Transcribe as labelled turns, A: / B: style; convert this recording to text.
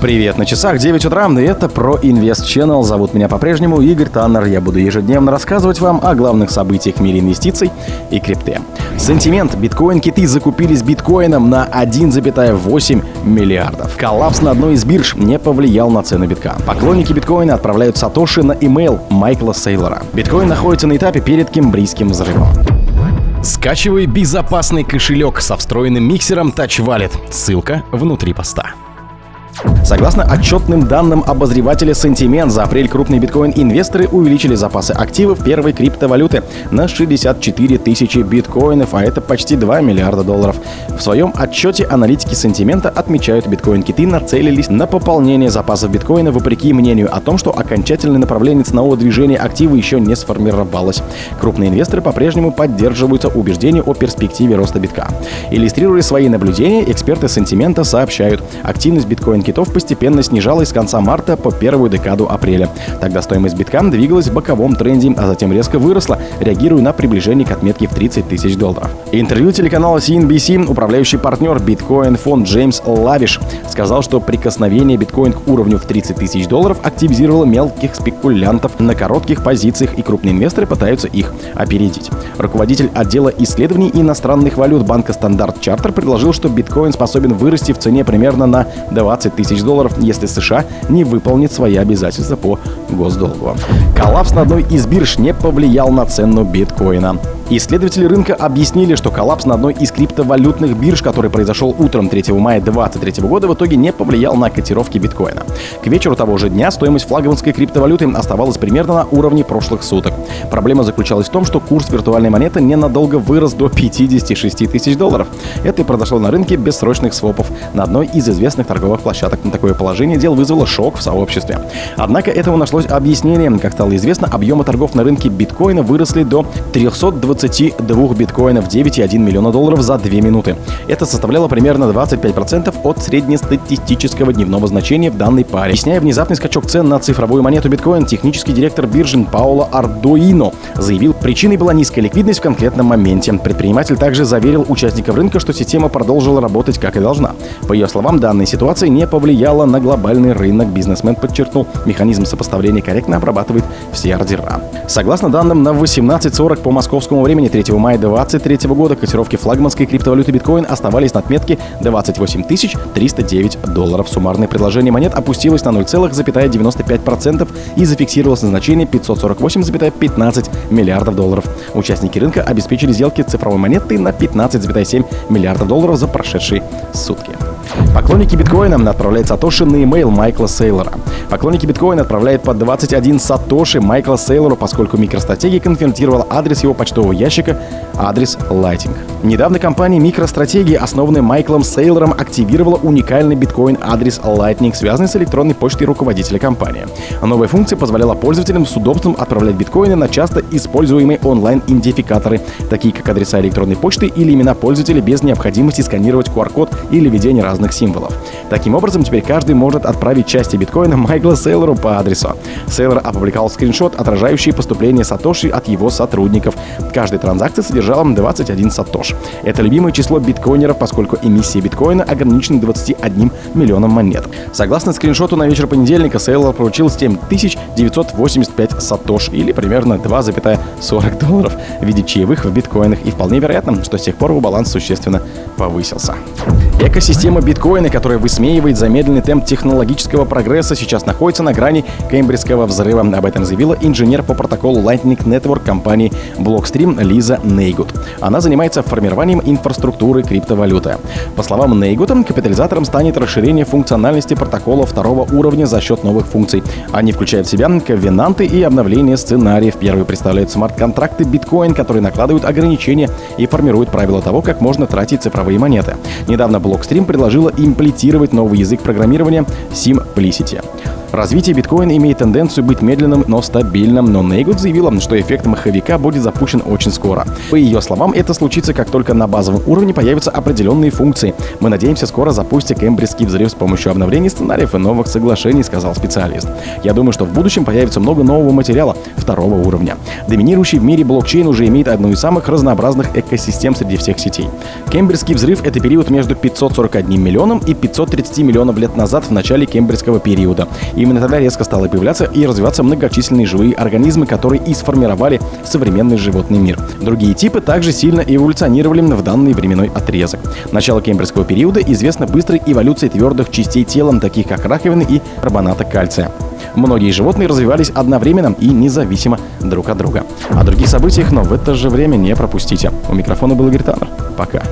A: Привет, на часах 9 утра, и это про Invest Channel. Зовут меня по-прежнему Игорь Таннер. Я буду ежедневно рассказывать вам о главных событиях в мире инвестиций и крипты. Сентимент. Биткоин-киты закупились биткоином на 1,8 миллиардов. Коллапс на одной из бирж не повлиял на цену битка. Поклонники биткоина отправляют сатоши на имейл Майкла Сейлора. Биткоин находится на этапе перед кембрийским взрывом. Скачивай безопасный кошелек со встроенным миксером Touch Wallet. Ссылка внутри поста. Согласно отчетным данным обозревателя Sentiment, за апрель крупные биткоин-инвесторы увеличили запасы активов первой криптовалюты на 64 тысячи биткоинов, а это почти 2 миллиарда долларов. В своем отчете аналитики Сентимента отмечают, биткоин-киты нацелились на пополнение запасов биткоина вопреки мнению о том, что окончательный направление ценового движения актива еще не сформировалось. Крупные инвесторы по-прежнему поддерживаются убеждению о перспективе роста битка. Иллюстрируя свои наблюдения, эксперты Сентимента сообщают, активность биткоин-китов постепенно снижалась с конца марта по первую декаду апреля. Тогда стоимость битка двигалась в боковом тренде, а затем резко выросла, реагируя на приближение к отметке в 30 тысяч долларов. Интервью телеканала CNBC управляющий партнер биткоин фонд Джеймс Лавиш сказал, что прикосновение биткоин к уровню в 30 тысяч долларов активизировало мелких спекулянтов на коротких позициях и крупные инвесторы пытаются их опередить. Руководитель отдела исследований иностранных валют банка Standard Chartered предложил, что биткоин способен вырасти в цене примерно на 20 тысяч долларов, если США не выполнит свои обязательства по госдолгу. Коллапс на одной из бирж не повлиял на цену биткоина. Исследователи рынка объяснили, что коллапс на одной из криптовалютных бирж, который произошел утром 3 мая 2023 года, в итоге не повлиял на котировки биткоина. К вечеру того же дня стоимость флагманской криптовалюты оставалась примерно на уровне прошлых суток. Проблема заключалась в том, что курс виртуальной монеты ненадолго вырос до 56 тысяч долларов. Это и произошло на рынке бессрочных свопов на одной из известных торговых площадок. Такое положение дел вызвало шок в сообществе. Однако этому нашлось объяснение. Как стало известно, объемы торгов на рынке биткоина выросли до 320 22 биткоинов 9,1 миллиона долларов за 2 минуты. Это составляло примерно 25% от среднестатистического дневного значения в данной паре. Объясняя внезапный скачок цен на цифровую монету биткоин, технический директор биржи Пауло Ардуино заявил, причиной была низкая ликвидность в конкретном моменте. Предприниматель также заверил участников рынка, что система продолжила работать как и должна. По ее словам, данная ситуация не повлияла на глобальный рынок. Бизнесмен подчеркнул, механизм сопоставления корректно обрабатывает все ордера. Согласно данным на 18.40 по московскому времени 3 мая 2023 года котировки флагманской криптовалюты биткоин оставались на отметке 28 309 долларов. Суммарное предложение монет опустилось на 0,95% и зафиксировалось на значении 548,15 миллиардов долларов. Участники рынка обеспечили сделки цифровой монеты на 15,7 миллиардов долларов за прошедшие сутки. Поклонники биткоина отправляют сатоши на имейл Майкла Сейлора. Поклонники биткоина отправляют по 21 сатоши Майкла Сейлору, поскольку MicroStrategy конвертировала адрес его почтового ящика, адрес Lighting. Недавно компания MicroStrategy, основанная Майклом Сейлором, активировала уникальный биткоин-адрес Lightning, связанный с электронной почтой руководителя компании. Новая функция позволяла пользователям с удобством отправлять биткоины на часто используемые онлайн-идентификаторы, такие как адреса электронной почты или имена пользователя без необходимости сканировать QR-код или введения разных символов. Таким образом, теперь каждый может отправить части биткоина Майкла Сейлору по адресу. Сейлор опубликовал скриншот, отражающий поступление Сатоши от его сотрудников. Каждая транзакция содержала 21 Сатош. Это любимое число биткоинеров, поскольку эмиссия биткоина ограничена 21 миллионом монет. Согласно скриншоту на вечер понедельника, Сейлор получил 7985 Сатош или примерно 2,40 долларов в виде чаевых в биткоинах и вполне вероятно, что с тех пор его баланс существенно повысился. Экосистема биткоина, которая высмеивает замедленный темп технологического прогресса, сейчас находится на грани кембриджского взрыва. Об этом заявила инженер по протоколу Lightning Network компании Blockstream Лиза Нейгут. Она занимается формированием инфраструктуры криптовалюты. По словам Нейгута, капитализатором станет расширение функциональности протокола второго уровня за счет новых функций. Они включают в себя ковенанты и обновление сценариев. Первый представляет смарт-контракты биткоин, которые накладывают ограничения и формируют правила того, как можно тратить цифровые монеты. Недавно Blockstream предложила имплементировать новый язык программирования Simplicity. Развитие биткоина имеет тенденцию быть медленным, но стабильным, но Нейгуд заявила, что эффект маховика будет запущен очень скоро. По ее словам, это случится, как только на базовом уровне появятся определенные функции. Мы надеемся скоро запустить кембриджский взрыв с помощью обновлений сценариев и новых соглашений, сказал специалист. Я думаю, что в будущем появится много нового материала второго уровня. Доминирующий в мире блокчейн уже имеет одну из самых разнообразных экосистем среди всех сетей. Кембриджский взрыв — это период между 541 миллионом и 530 миллионов лет назад в начале кембриджского периода. Именно тогда резко стало появляться и развиваться многочисленные живые организмы, которые и сформировали современный животный мир. Другие типы также сильно эволюционировали в данный временной отрезок. Начало кембриджского периода известно быстрой эволюцией твердых частей тела, таких как раковины и карбоната кальция. Многие животные развивались одновременно и независимо друг от друга. О других событиях, но в это же время не пропустите. У микрофона был Игорь Таннер. Пока.